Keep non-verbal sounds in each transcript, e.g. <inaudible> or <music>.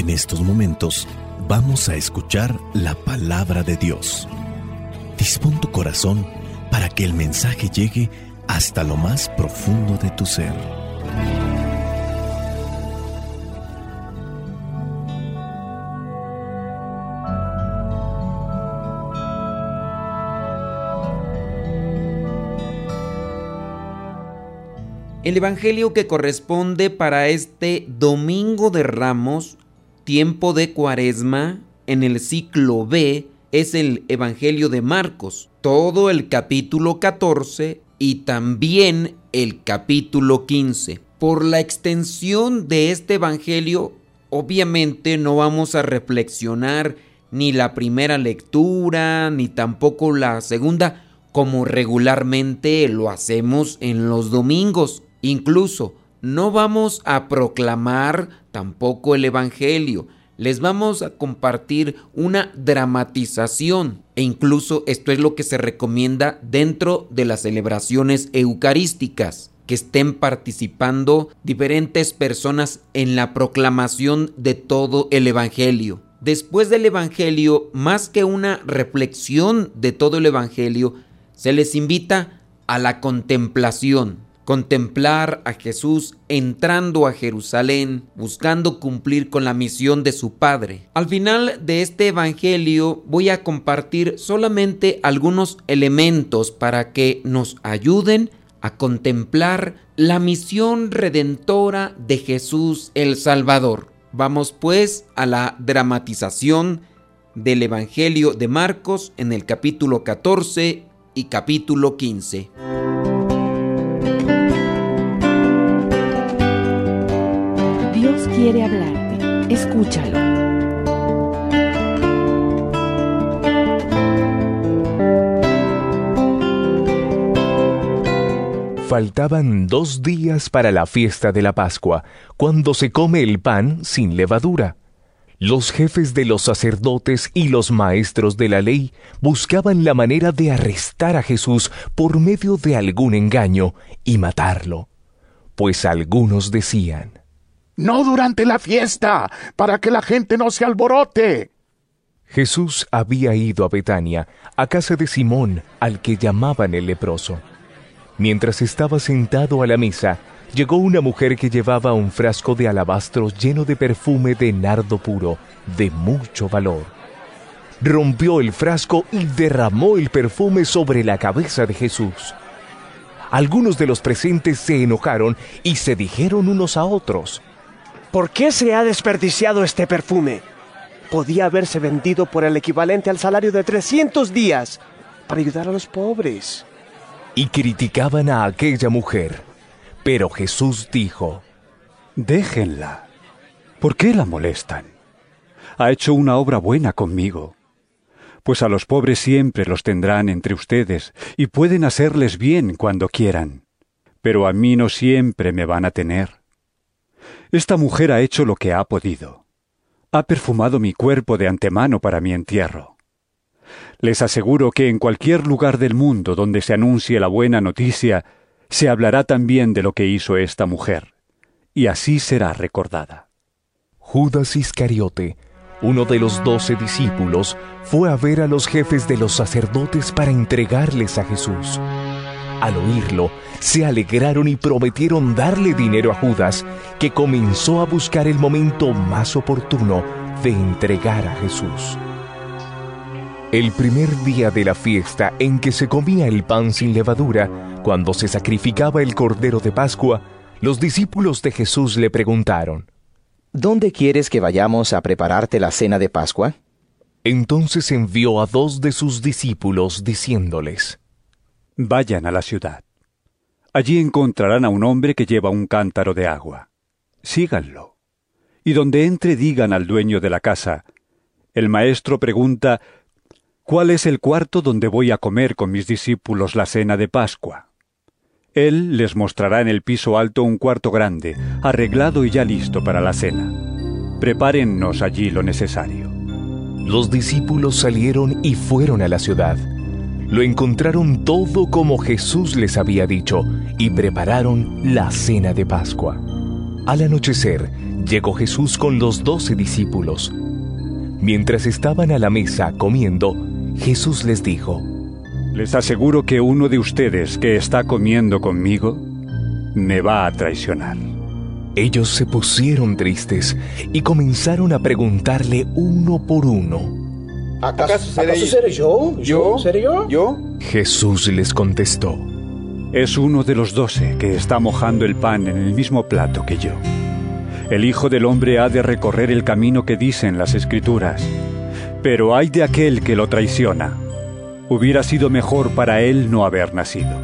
En estos momentos vamos a escuchar la palabra de Dios. Dispón tu corazón para que el mensaje llegue hasta lo más profundo de tu ser. El Evangelio que corresponde para este Domingo de Ramos, tiempo de Cuaresma, en el ciclo B, es el Evangelio de Marcos, todo el capítulo 14 y también el capítulo 15. Por la extensión de este Evangelio, obviamente no vamos a reflexionar ni la primera lectura, ni tampoco la segunda, como regularmente lo hacemos en los domingos. Incluso no vamos a proclamar tampoco el Evangelio, les vamos a compartir una dramatización. E incluso esto es lo que se recomienda dentro de las celebraciones eucarísticas, que estén participando diferentes personas en la proclamación de todo el Evangelio. Después del Evangelio, más que una reflexión de todo el Evangelio, se les invita a la contemplación, contemplar a Jesús entrando a Jerusalén, buscando cumplir con la misión de su Padre. Al final de este Evangelio voy a compartir solamente algunos elementos para que nos ayuden a contemplar la misión redentora de Jesús el Salvador. Vamos pues a la dramatización del Evangelio de Marcos en el capítulo 14 y capítulo 15. Quiere hablarte. Escúchalo. Faltaban dos días para la fiesta de la Pascua, cuando se come el pan sin levadura. Los jefes de los sacerdotes y los maestros de la ley buscaban la manera de arrestar a Jesús por medio de algún engaño y matarlo, pues algunos decían, no durante la fiesta, para que la gente no se alborote. Jesús había ido a Betania, a casa de Simón, al que llamaban el leproso. Mientras estaba sentado a la mesa, llegó una mujer que llevaba un frasco de alabastro lleno de perfume de nardo puro, de mucho valor. Rompió el frasco y derramó el perfume sobre la cabeza de Jesús. Algunos de los presentes se enojaron y se dijeron unos a otros, ¿Por qué se ha desperdiciado este perfume? Podía haberse vendido por el equivalente al salario de 300 días para ayudar a los pobres. Y criticaban a aquella mujer. Pero Jesús dijo, Déjenla. ¿Por qué la molestan? Ha hecho una obra buena conmigo. Pues a los pobres siempre los tendrán entre ustedes y pueden hacerles bien cuando quieran. Pero a mí no siempre me van a tener. Esta mujer ha hecho lo que ha podido. Ha perfumado mi cuerpo de antemano para mi entierro. Les aseguro que en cualquier lugar del mundo donde se anuncie la buena noticia, se hablará también de lo que hizo esta mujer, y así será recordada. Judas Iscariote, uno de los doce discípulos, fue a ver a los jefes de los sacerdotes para entregarles a Jesús. Al oírlo, se alegraron y prometieron darle dinero a Judas, que comenzó a buscar el momento más oportuno de entregar a Jesús. El primer día de la fiesta en que se comía el pan sin levadura, cuando se sacrificaba el cordero de Pascua, los discípulos de Jesús le preguntaron, ¿Dónde quieres que vayamos a prepararte la cena de Pascua? Entonces envió a dos de sus discípulos diciéndoles, Vayan a la ciudad. Allí encontrarán a un hombre que lleva un cántaro de agua. Síganlo. Y donde entre digan al dueño de la casa, el maestro pregunta, ¿cuál es el cuarto donde voy a comer con mis discípulos la cena de Pascua? Él les mostrará en el piso alto un cuarto grande, arreglado y ya listo para la cena. Prepárennos allí lo necesario. Los discípulos salieron y fueron a la ciudad lo encontraron todo como Jesús les había dicho y prepararon la cena de Pascua. Al anochecer, llegó Jesús con los doce discípulos. Mientras estaban a la mesa comiendo, Jesús les dijo, Les aseguro que uno de ustedes que está comiendo conmigo me va a traicionar. Ellos se pusieron tristes y comenzaron a preguntarle uno por uno. ¿Acaso seré, yo? ¿Yo? ¿Seré yo? ¿Yo? Jesús les contestó, Es uno de los doce que está mojando el pan en el mismo plato que yo. El Hijo del Hombre ha de recorrer el camino que dicen las Escrituras, pero hay de aquel que lo traiciona. Hubiera sido mejor para él no haber nacido.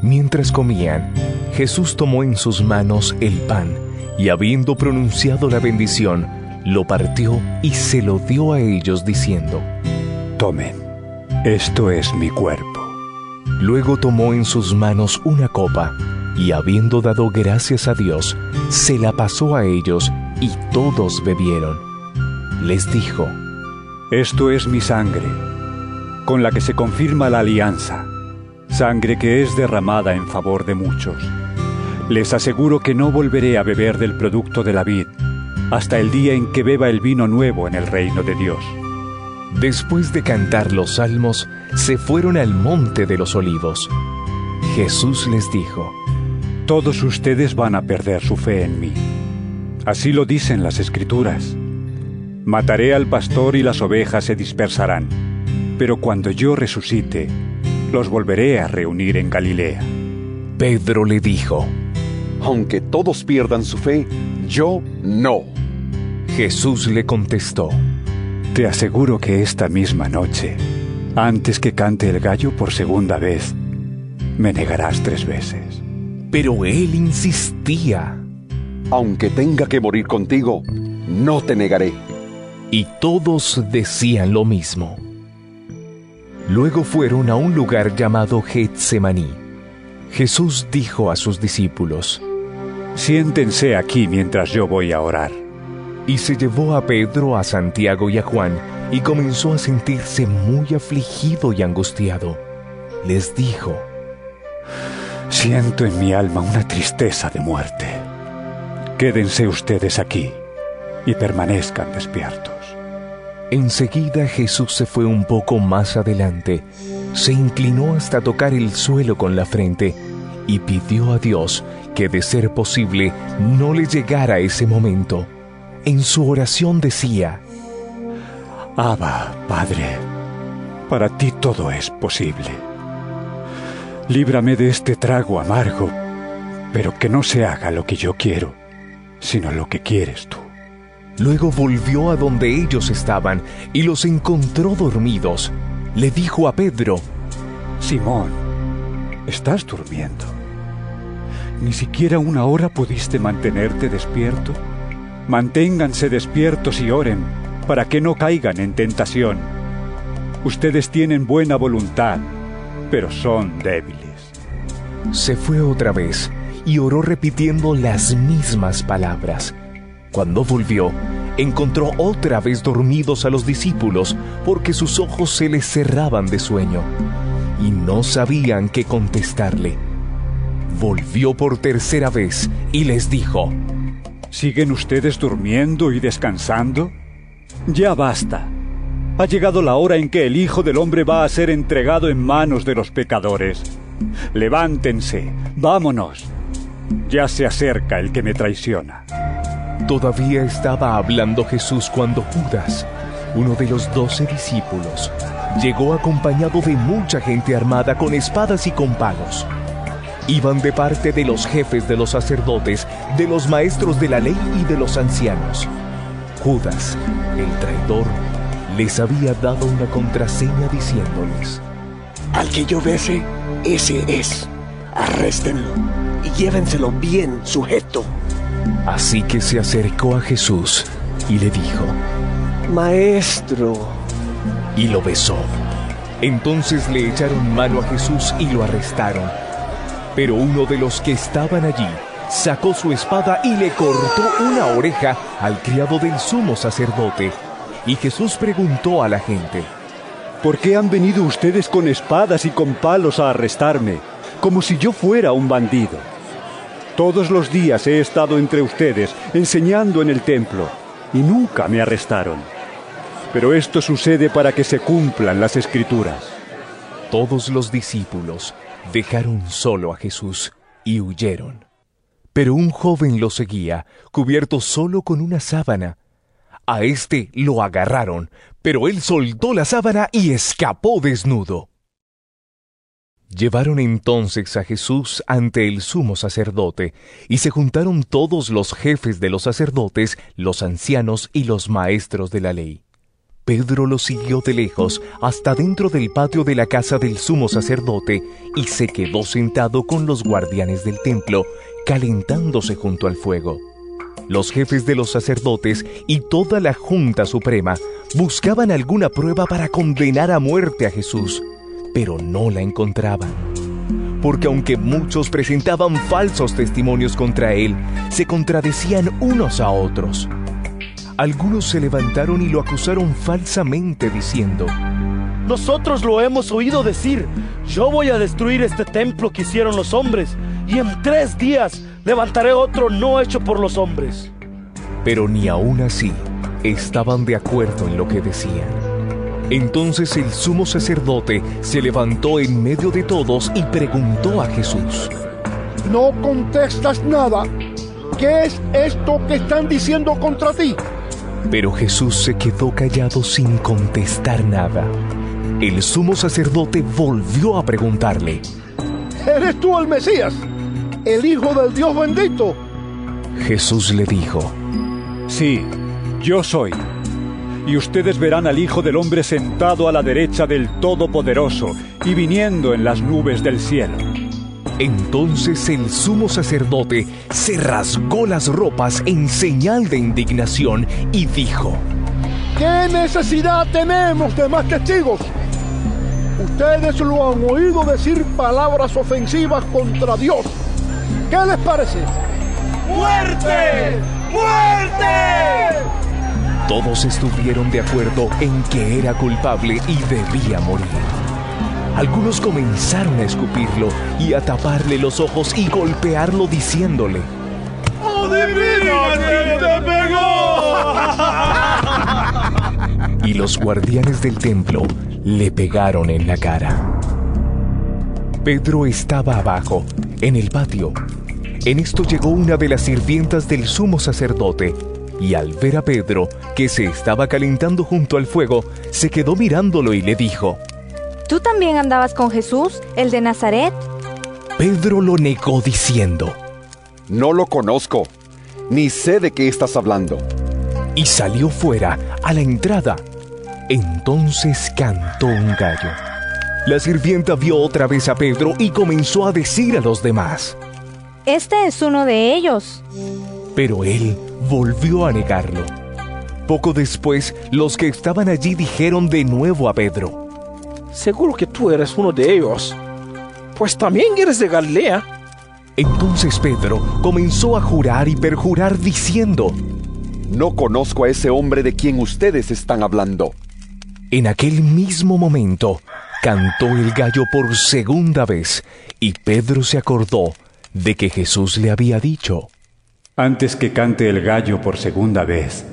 Mientras comían, Jesús tomó en sus manos el pan y habiendo pronunciado la bendición, lo partió y se lo dio a ellos diciendo, Tomen, esto es mi cuerpo. Luego tomó en sus manos una copa y habiendo dado gracias a Dios, se la pasó a ellos y todos bebieron. Les dijo, Esto es mi sangre, con la que se confirma la alianza, sangre que es derramada en favor de muchos. Les aseguro que no volveré a beber del producto de la vid hasta el día en que beba el vino nuevo en el reino de Dios. Después de cantar los salmos, se fueron al monte de los olivos. Jesús les dijo, Todos ustedes van a perder su fe en mí. Así lo dicen las escrituras. Mataré al pastor y las ovejas se dispersarán, pero cuando yo resucite, los volveré a reunir en Galilea. Pedro le dijo, Aunque todos pierdan su fe, yo no. Jesús le contestó, Te aseguro que esta misma noche, antes que cante el gallo por segunda vez, me negarás tres veces. pero él insistía, Aunque tenga que morir contigo, no te negaré. y todos decían lo mismo. Luego fueron a un lugar llamado Getsemaní. Jesús dijo a sus discípulos, Siéntense aquí mientras yo voy a orar. Y se llevó a Pedro, a Santiago y a Juan, y comenzó a sentirse muy afligido y angustiado. Les dijo, Siento en mi alma una tristeza de muerte. Quédense ustedes aquí y permanezcan despiertos. Enseguida Jesús se fue un poco más adelante, se inclinó hasta tocar el suelo con la frente y pidió a Dios que de ser posible no le llegara ese momento. En su oración decía, Abba, Padre, para ti todo es posible. Líbrame de este trago amargo, pero que no se haga lo que yo quiero, sino lo que quieres tú. Luego volvió a donde ellos estaban y los encontró dormidos. Le dijo a Pedro, Simón, ¿estás durmiendo? ¿Ni siquiera una hora pudiste mantenerte despierto? Manténganse despiertos y oren para que no caigan en tentación. Ustedes tienen buena voluntad, pero son débiles. se fue otra vez y oró repitiendo las mismas palabras. Cuando volvió, encontró otra vez dormidos a los discípulos porque sus ojos se les cerraban de sueño y no sabían qué contestarle. Volvió por tercera vez y les dijo, ¿Siguen ustedes durmiendo y descansando? Ya basta. Ha llegado la hora en que el Hijo del Hombre va a ser entregado en manos de los pecadores. Levántense, vámonos. Ya se acerca el que me traiciona. Todavía estaba hablando Jesús cuando Judas, uno de los doce discípulos, llegó acompañado de mucha gente armada con espadas y con palos. Iban de parte de los jefes de los sacerdotes, de los maestros de la ley y de los ancianos. Judas, el traidor, les había dado una contraseña diciéndoles, Al que yo bese, ese es. Arréstenlo y llévenselo bien sujeto. Así que se acercó a Jesús y le dijo, Maestro, y lo besó. Entonces le echaron mano a Jesús y lo arrestaron. Pero uno de los que estaban allí sacó su espada y le cortó una oreja al criado del sumo sacerdote. Y Jesús preguntó a la gente, ¿Por qué han venido ustedes con espadas y con palos a arrestarme, como si yo fuera un bandido? Todos los días he estado entre ustedes, enseñando en el templo, y nunca me arrestaron. Pero esto sucede para que se cumplan las escrituras. Todos los discípulos dejaron solo a Jesús y huyeron. Pero un joven lo seguía, cubierto solo con una sábana. A éste lo agarraron, pero él soltó la sábana y escapó desnudo. Llevaron entonces a Jesús ante el sumo sacerdote, y se juntaron todos los jefes de los sacerdotes, los ancianos y los maestros de la ley. Pedro lo siguió de lejos hasta dentro del patio de la casa del sumo sacerdote y se quedó sentado con los guardianes del templo, calentándose junto al fuego. Los jefes de los sacerdotes y toda la Junta Suprema buscaban alguna prueba para condenar a muerte a Jesús, pero no la encontraban. Porque aunque muchos presentaban falsos testimonios contra él, se contradecían unos a otros. Algunos se levantaron y lo acusaron falsamente diciendo, Nosotros lo hemos oído decir, yo voy a destruir este templo que hicieron los hombres, y en tres días levantaré otro no hecho por los hombres. Pero ni aún así estaban de acuerdo en lo que decían. Entonces el sumo sacerdote se levantó en medio de todos y preguntó a Jesús, No contestas nada. ¿Qué es esto que están diciendo contra ti? Pero Jesús se quedó callado sin contestar nada. El sumo sacerdote volvió a preguntarle, ¿Eres tú el Mesías, el Hijo del Dios bendito? Jesús le dijo, Sí, yo soy. Y ustedes verán al Hijo del Hombre sentado a la derecha del Todopoderoso y viniendo en las nubes del cielo. Entonces el sumo sacerdote se rasgó las ropas en señal de indignación y dijo, ¿Qué necesidad tenemos de más testigos? Ustedes lo han oído decir palabras ofensivas contra Dios. ¿Qué les parece? ¡Muerte! ¡Muerte! Todos estuvieron de acuerdo en que era culpable y debía morir. Algunos comenzaron a escupirlo y a taparle los ojos y golpearlo diciéndole, <laughs> y los guardianes del templo le pegaron en la cara. Pedro estaba abajo, en el patio. En esto llegó una de las sirvientas del sumo sacerdote, y al ver a Pedro, que se estaba calentando junto al fuego, se quedó mirándolo y le dijo, ¿Tú también andabas con Jesús, el de Nazaret? Pedro lo negó diciendo, No lo conozco, ni sé de qué estás hablando. y salió fuera a la entrada. Entonces cantó un gallo. La sirvienta vio otra vez a Pedro y comenzó a decir a los demás, Este es uno de ellos. pero él volvió a negarlo. Poco después, los que estaban allí dijeron de nuevo a Pedro, Seguro que tú eres uno de ellos. Pues también eres de Galilea. Entonces Pedro comenzó a jurar y perjurar diciendo, No conozco a ese hombre de quien ustedes están hablando. En aquel mismo momento cantó el gallo por segunda vez y Pedro se acordó de que Jesús le había dicho, Antes que cante el gallo por segunda vez,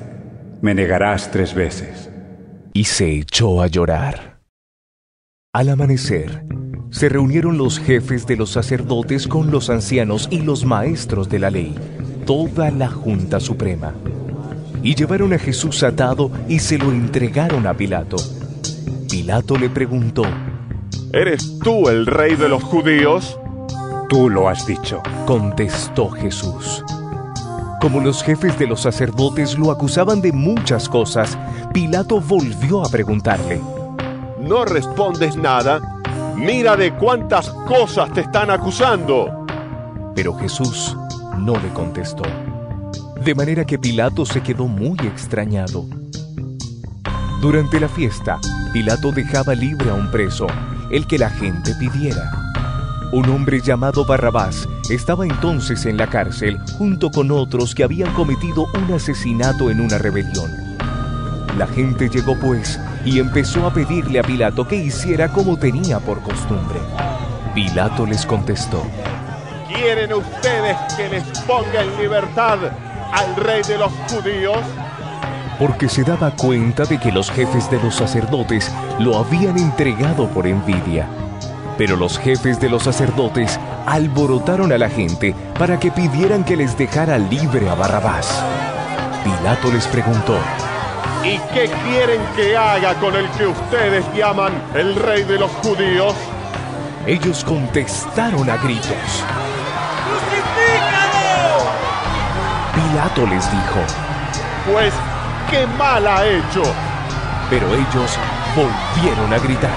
me negarás tres veces. y se echó a llorar. Al amanecer, se reunieron los jefes de los sacerdotes con los ancianos y los maestros de la ley, toda la Junta Suprema. Y llevaron a Jesús atado y se lo entregaron a Pilato. Pilato le preguntó, ¿Eres tú el rey de los judíos? Tú lo has dicho. contestó Jesús. Como los jefes de los sacerdotes lo acusaban de muchas cosas, Pilato volvió a preguntarle, ¿No respondes nada? Mira de cuántas cosas te están acusando. Pero Jesús no le contestó. De manera que Pilato se quedó muy extrañado. Durante la fiesta, Pilato dejaba libre a un preso, el que la gente pidiera. Un hombre llamado Barrabás estaba entonces en la cárcel junto con otros que habían cometido un asesinato en una rebelión. La gente llegó pues y empezó a pedirle a Pilato que hiciera como tenía por costumbre. Pilato les contestó, ¿quieren ustedes que les ponga en libertad al rey de los judíos? Porque se daba cuenta de que los jefes de los sacerdotes lo habían entregado por envidia. Pero los jefes de los sacerdotes alborotaron a la gente para que pidieran que les dejara libre a Barrabás. Pilato les preguntó, ¿Y qué quieren que haga con el que ustedes llaman el rey de los judíos? Ellos contestaron a gritos. Pilato les dijo, Pues, ¿qué mal ha hecho? pero ellos volvieron a gritar.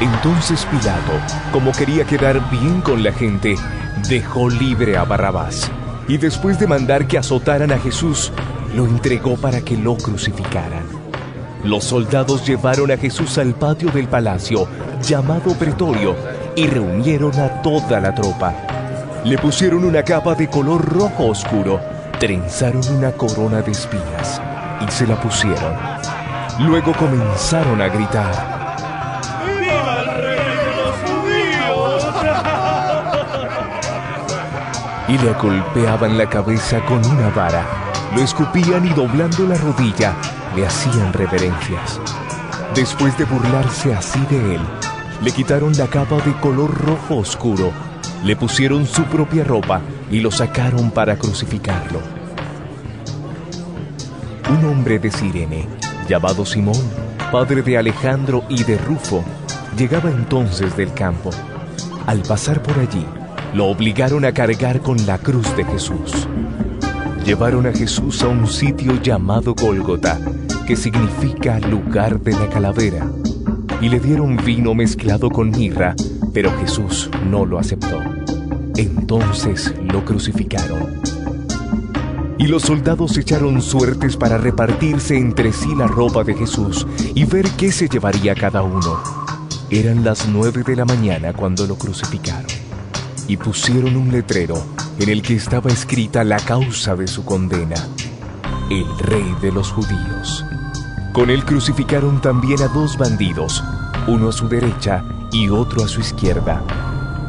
Entonces Pilato, como quería quedar bien con la gente, dejó libre a Barrabás y después de mandar que azotaran a Jesús, lo entregó para que lo crucificaran. Los soldados llevaron a Jesús al patio del palacio, llamado Pretorio, y reunieron a toda la tropa. Le pusieron una capa de color rojo oscuro, trenzaron una corona de espinas y se la pusieron. Luego comenzaron a gritar. Y le golpeaban la cabeza con una vara. Lo escupían y doblando la rodilla le hacían reverencias. Después de burlarse así de él, le quitaron la capa de color rojo oscuro, le pusieron su propia ropa y lo sacaron para crucificarlo. Un hombre de Sirene, llamado Simón, padre de Alejandro y de Rufo, llegaba entonces del campo. Al pasar por allí, lo obligaron a cargar con la cruz de Jesús. Llevaron a Jesús a un sitio llamado Gólgota, que significa lugar de la calavera, y le dieron vino mezclado con mirra, pero Jesús no lo aceptó. Entonces lo crucificaron. Y los soldados echaron suertes para repartirse entre sí la ropa de Jesús y ver qué se llevaría cada uno. Eran las nueve de la mañana cuando lo crucificaron y pusieron un letrero en el que estaba escrita la causa de su condena, el rey de los judíos. Con él crucificaron también a dos bandidos, uno a su derecha y otro a su izquierda.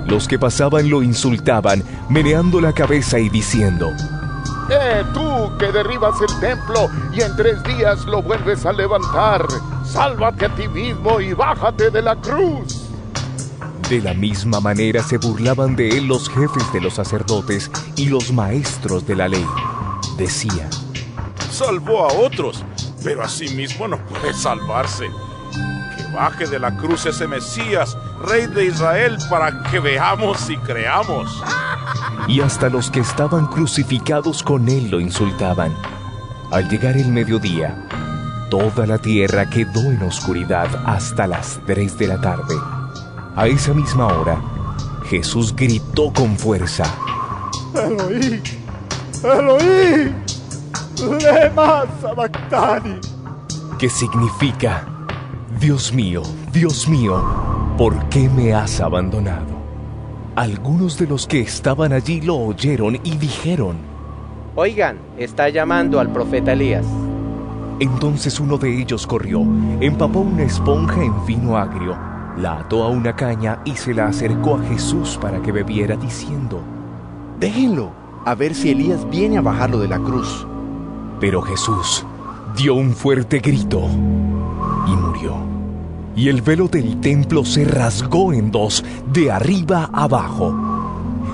Los que pasaban lo insultaban, meneando la cabeza y diciendo, ¡Eh, tú que derribas el templo y en tres días lo vuelves a levantar! ¡Sálvate a ti mismo y bájate de la cruz! De la misma manera se burlaban de él los jefes de los sacerdotes y los maestros de la ley. Decían, Salvó a otros, pero a sí mismo no puede salvarse. Que baje de la cruz ese Mesías, Rey de Israel, para que veamos y creamos. y hasta los que estaban crucificados con él lo insultaban. Al llegar el mediodía, toda la tierra quedó en oscuridad hasta las tres de la tarde. A esa misma hora, Jesús gritó con fuerza. Eloí, Eloí, lema sabactani. que significa, Dios mío, Dios mío, ¿por qué me has abandonado? Algunos de los que estaban allí lo oyeron y dijeron, Oigan, está llamando al profeta Elías. Entonces uno de ellos corrió, empapó una esponja en vino agrio, la ató a una caña y se la acercó a Jesús para que bebiera, diciendo, Déjenlo, a ver si Elías viene a bajarlo de la cruz. Pero Jesús dio un fuerte grito y murió. Y el velo del templo se rasgó en dos, de arriba abajo.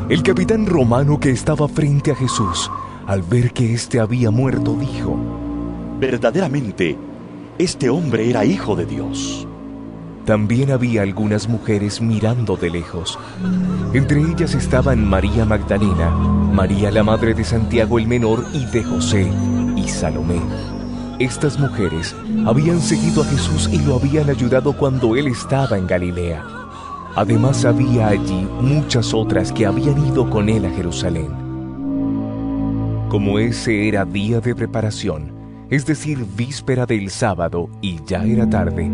El capitán romano que estaba frente a Jesús, al ver que éste había muerto, dijo, Verdaderamente, este hombre era hijo de Dios. También había algunas mujeres mirando de lejos. Entre ellas estaban María Magdalena, María la madre de Santiago el menor y de José, y Salomé. Estas mujeres habían seguido a Jesús y lo habían ayudado cuando él estaba en Galilea. Además había allí muchas otras que habían ido con él a Jerusalén. Como ese era día de preparación, es decir, víspera del sábado y ya era tarde,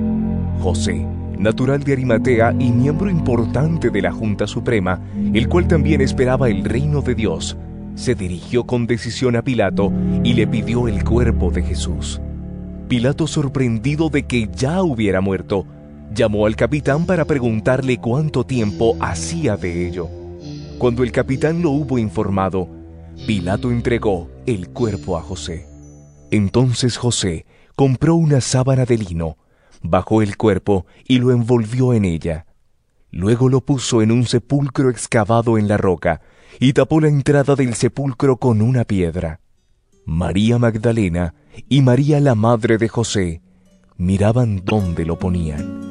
José, natural de Arimatea y miembro importante de la Junta Suprema, el cual también esperaba el reino de Dios, se dirigió con decisión a Pilato y le pidió el cuerpo de Jesús. Pilato, sorprendido de que ya hubiera muerto, Llamó al capitán para preguntarle cuánto tiempo hacía de ello. Cuando el capitán lo hubo informado, Pilato entregó el cuerpo a José. Entonces José compró una sábana de lino, bajó el cuerpo y lo envolvió en ella. Luego lo puso en un sepulcro excavado en la roca y tapó la entrada del sepulcro con una piedra. María Magdalena y María la madre de José miraban dónde lo ponían.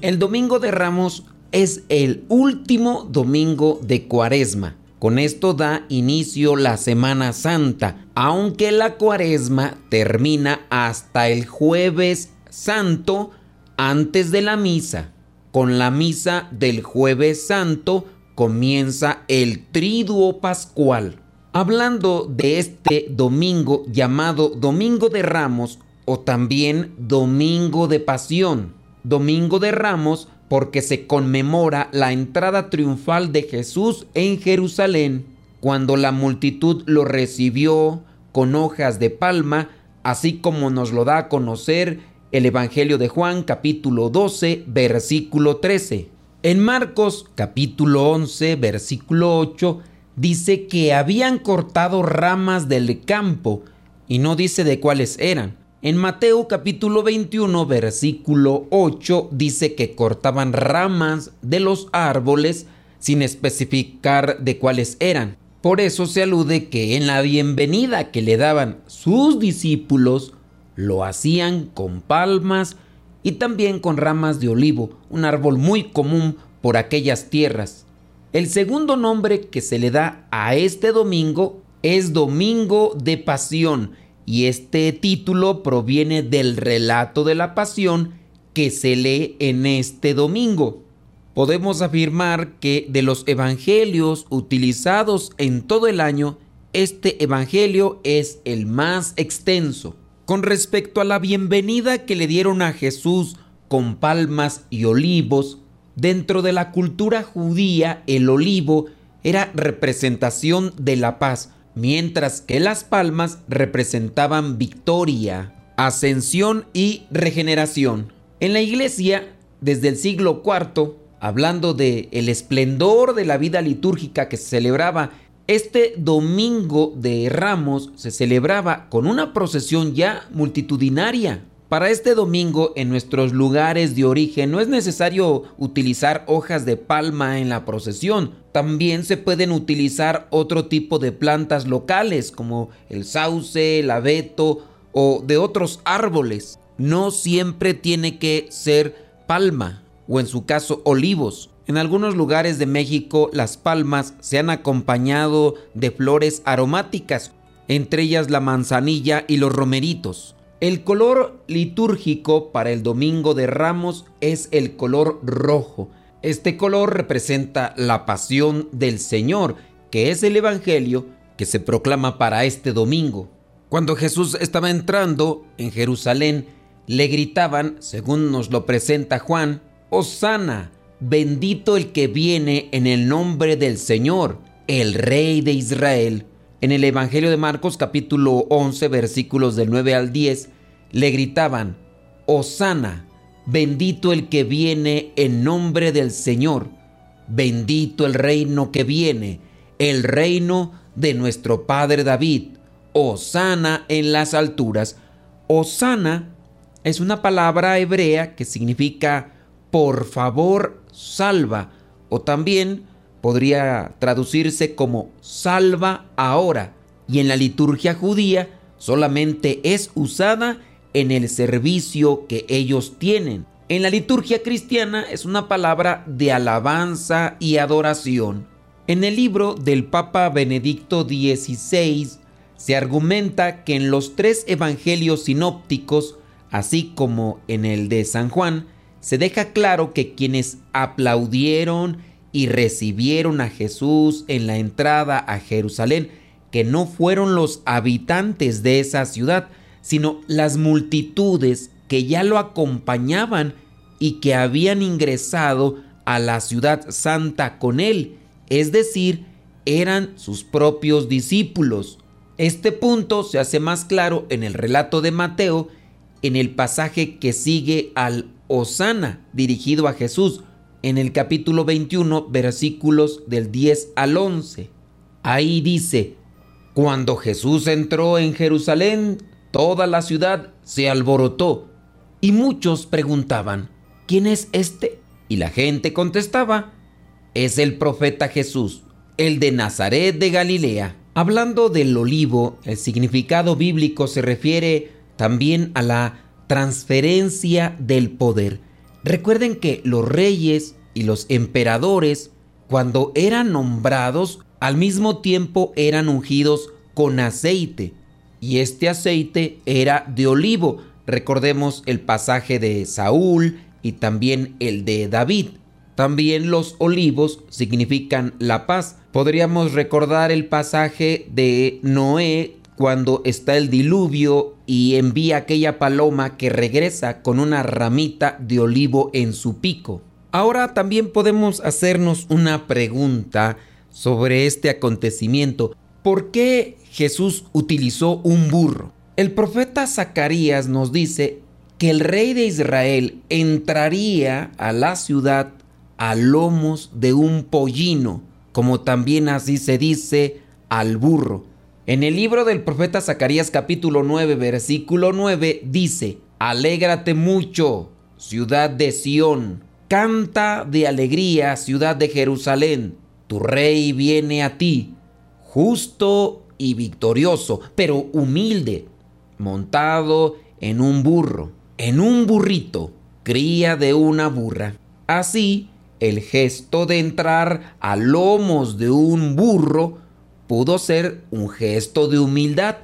El domingo de Ramos es el último domingo de Cuaresma. Con esto da inicio la Semana Santa, aunque la Cuaresma termina hasta el jueves santo antes de la misa. Con la misa del jueves santo comienza el triduo pascual. Hablando de este domingo llamado Domingo de Ramos o también Domingo de Pasión. Domingo de Ramos porque se conmemora la entrada triunfal de Jesús en Jerusalén, cuando la multitud lo recibió con hojas de palma, así como nos lo da a conocer el Evangelio de Juan capítulo 12 versículo 13. En Marcos capítulo 11 versículo 8 dice que habían cortado ramas del campo y no dice de cuáles eran. En Mateo capítulo 21 versículo 8 dice que cortaban ramas de los árboles sin especificar de cuáles eran. Por eso se alude que en la bienvenida que le daban sus discípulos lo hacían con palmas y también con ramas de olivo, un árbol muy común por aquellas tierras. El segundo nombre que se le da a este domingo es Domingo de Pasión y este título proviene del relato de la pasión que se lee en este domingo. Podemos afirmar que de los evangelios utilizados en todo el año, este evangelio es el más extenso. Con respecto a la bienvenida que le dieron a Jesús con palmas y olivos, dentro de la cultura judía el olivo era representación de la paz, mientras que las palmas representaban victoria, ascensión y regeneración. En la iglesia, desde el siglo IV, hablando de el esplendor de la vida litúrgica que se celebraba este domingo de Ramos se celebraba con una procesión ya multitudinaria. Para este domingo en nuestros lugares de origen no es necesario utilizar hojas de palma en la procesión. También se pueden utilizar otro tipo de plantas locales como el sauce, el abeto o de otros árboles. No siempre tiene que ser palma o en su caso olivos. En algunos lugares de México las palmas se han acompañado de flores aromáticas, entre ellas la manzanilla y los romeritos. El color litúrgico para el Domingo de Ramos es el color rojo. Este color representa la pasión del Señor, que es el Evangelio que se proclama para este domingo. Cuando Jesús estaba entrando en Jerusalén, le gritaban, según nos lo presenta Juan, Osana, bendito el que viene en el nombre del Señor, el Rey de Israel. En el Evangelio de Marcos capítulo 11 versículos del 9 al 10 le gritaban, Osana, bendito el que viene en nombre del Señor, bendito el reino que viene, el reino de nuestro Padre David, Osana en las alturas. Osana es una palabra hebrea que significa por favor salva. O también podría traducirse como salva ahora. Y en la liturgia judía solamente es usada en el servicio que ellos tienen. En la liturgia cristiana es una palabra de alabanza y adoración. En el libro del Papa Benedicto XVI se argumenta que en los tres evangelios sinópticos, así como en el de San Juan, se deja claro que quienes aplaudieron y recibieron a Jesús en la entrada a Jerusalén, que no fueron los habitantes de esa ciudad, sino las multitudes que ya lo acompañaban y que habían ingresado a la ciudad santa con él, es decir, eran sus propios discípulos. Este punto se hace más claro en el relato de Mateo, en el pasaje que sigue al Osana, dirigido a Jesús, en el capítulo 21, versículos del 10 al 11. Ahí dice, cuando Jesús entró en Jerusalén, toda la ciudad se alborotó y muchos preguntaban, ¿quién es este? Y la gente contestaba, es el profeta Jesús, el de Nazaret de Galilea. Hablando del olivo, el significado bíblico se refiere también a la transferencia del poder. Recuerden que los reyes y los emperadores, cuando eran nombrados, al mismo tiempo eran ungidos con aceite. Y este aceite era de olivo. Recordemos el pasaje de Saúl y también el de David. También los olivos significan la paz. Podríamos recordar el pasaje de Noé cuando está el diluvio y envía aquella paloma que regresa con una ramita de olivo en su pico. Ahora también podemos hacernos una pregunta sobre este acontecimiento. ¿Por qué Jesús utilizó un burro? El profeta Zacarías nos dice que el rey de Israel entraría a la ciudad a lomos de un pollino, como también así se dice al burro. En el libro del profeta Zacarías capítulo 9 versículo 9 dice, Alégrate mucho, ciudad de Sión, canta de alegría, ciudad de Jerusalén, tu rey viene a ti, justo y victorioso, pero humilde, montado en un burro, en un burrito, cría de una burra. Así, el gesto de entrar a lomos de un burro pudo ser un gesto de humildad,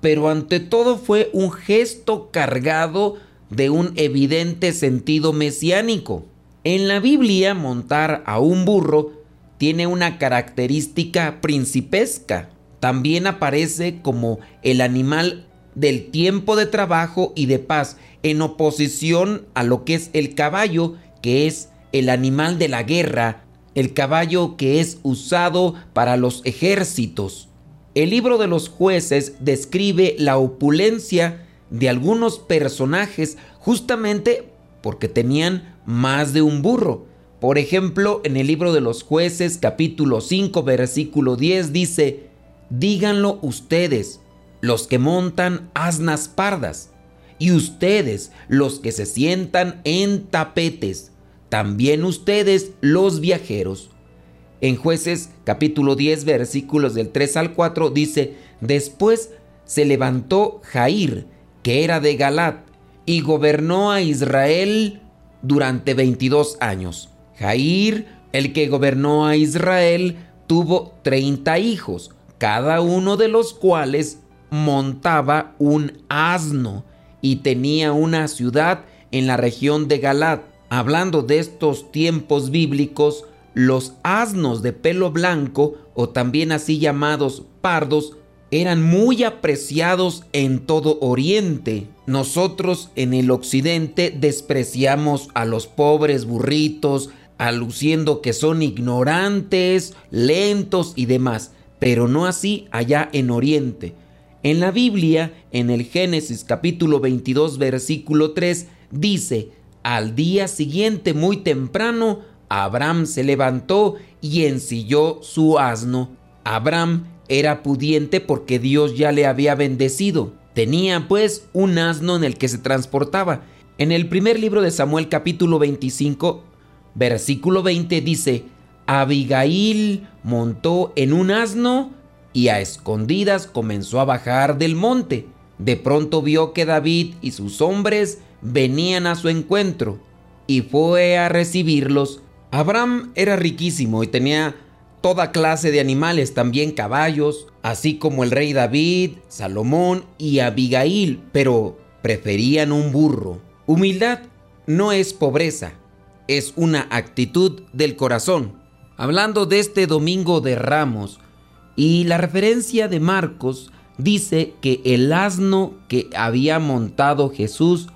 pero ante todo fue un gesto cargado de un evidente sentido mesiánico. En la Biblia montar a un burro tiene una característica principesca. También aparece como el animal del tiempo de trabajo y de paz, en oposición a lo que es el caballo, que es el animal de la guerra, el caballo que es usado para los ejércitos. El libro de los jueces describe la opulencia de algunos personajes justamente porque tenían más de un burro. Por ejemplo, en el libro de los jueces capítulo 5 versículo 10 dice, díganlo ustedes, los que montan asnas pardas, y ustedes, los que se sientan en tapetes, también ustedes los viajeros. En jueces capítulo 10 versículos del 3 al 4 dice, después se levantó Jair, que era de Galat, y gobernó a Israel durante 22 años. Jair, el que gobernó a Israel, tuvo 30 hijos, cada uno de los cuales montaba un asno y tenía una ciudad en la región de Galat hablando de estos tiempos bíblicos, los asnos de pelo blanco, o también así llamados pardos, eran muy apreciados en todo Oriente. Nosotros en el Occidente despreciamos a los pobres burritos, aluciendo que son ignorantes, lentos y demás, pero no así allá en Oriente. En la Biblia, en el Génesis capítulo 22 versículo 3, dice, al día siguiente, muy temprano, Abraham se levantó y ensilló su asno. Abraham era pudiente porque Dios ya le había bendecido. Tenía pues un asno en el que se transportaba. En el primer libro de Samuel capítulo 25, versículo 20 dice, Abigail montó en un asno y a escondidas comenzó a bajar del monte. De pronto vio que David y sus hombres venían a su encuentro y fue a recibirlos. Abraham era riquísimo y tenía toda clase de animales, también caballos, así como el rey David, Salomón y Abigail, pero preferían un burro. Humildad no es pobreza, es una actitud del corazón. Hablando de este domingo de ramos y la referencia de Marcos dice que el asno que había montado Jesús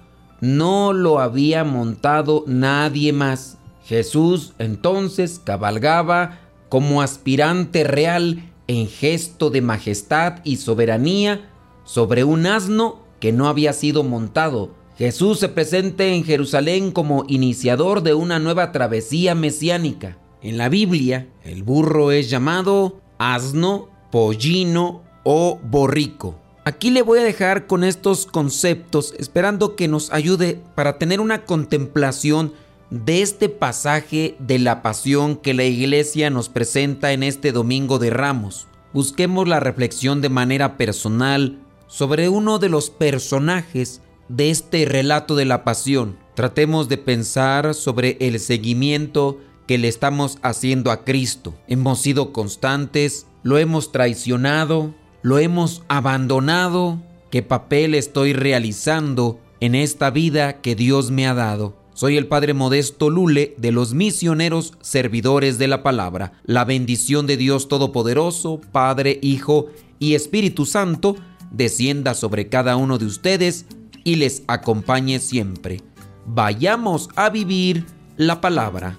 no lo había montado nadie más. Jesús entonces cabalgaba como aspirante real en gesto de majestad y soberanía sobre un asno que no había sido montado. Jesús se presenta en Jerusalén como iniciador de una nueva travesía mesiánica. En la Biblia, el burro es llamado asno, pollino o borrico. Aquí le voy a dejar con estos conceptos, esperando que nos ayude para tener una contemplación de este pasaje de la pasión que la iglesia nos presenta en este Domingo de Ramos. Busquemos la reflexión de manera personal sobre uno de los personajes de este relato de la pasión. Tratemos de pensar sobre el seguimiento que le estamos haciendo a Cristo. Hemos sido constantes, lo hemos traicionado, lo hemos abandonado. ¿Qué papel estoy realizando en esta vida que Dios me ha dado? Soy el Padre Modesto Lule de los misioneros servidores de la palabra. La bendición de Dios Todopoderoso, Padre, Hijo y Espíritu Santo, descienda sobre cada uno de ustedes y les acompañe siempre. Vayamos a vivir la palabra.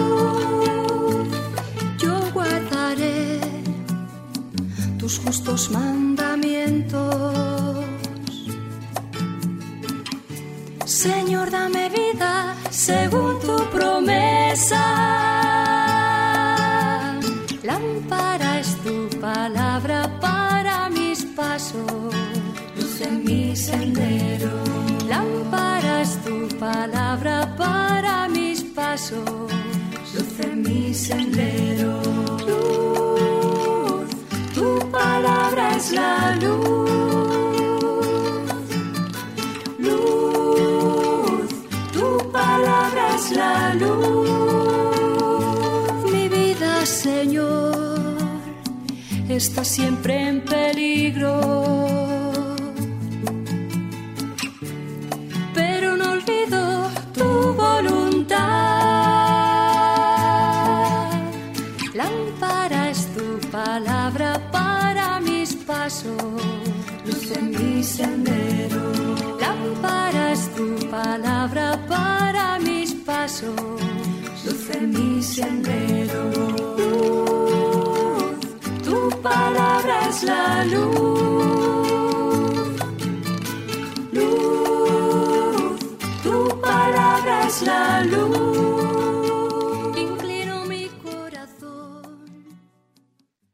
Justos mandamientos. Señor, dame vida según tu promesa. Lámpara es tu palabra para mis pasos, luz en mi sendero. Lámpara es tu palabra para mis pasos, luz en mi sendero. Está siempre en peligro. Pero no olvido tu voluntad. Lámpara es tu palabra para mis pasos, luz en mi sendero. Lámpara es tu palabra para mis pasos, luz en mi sendero. La luz.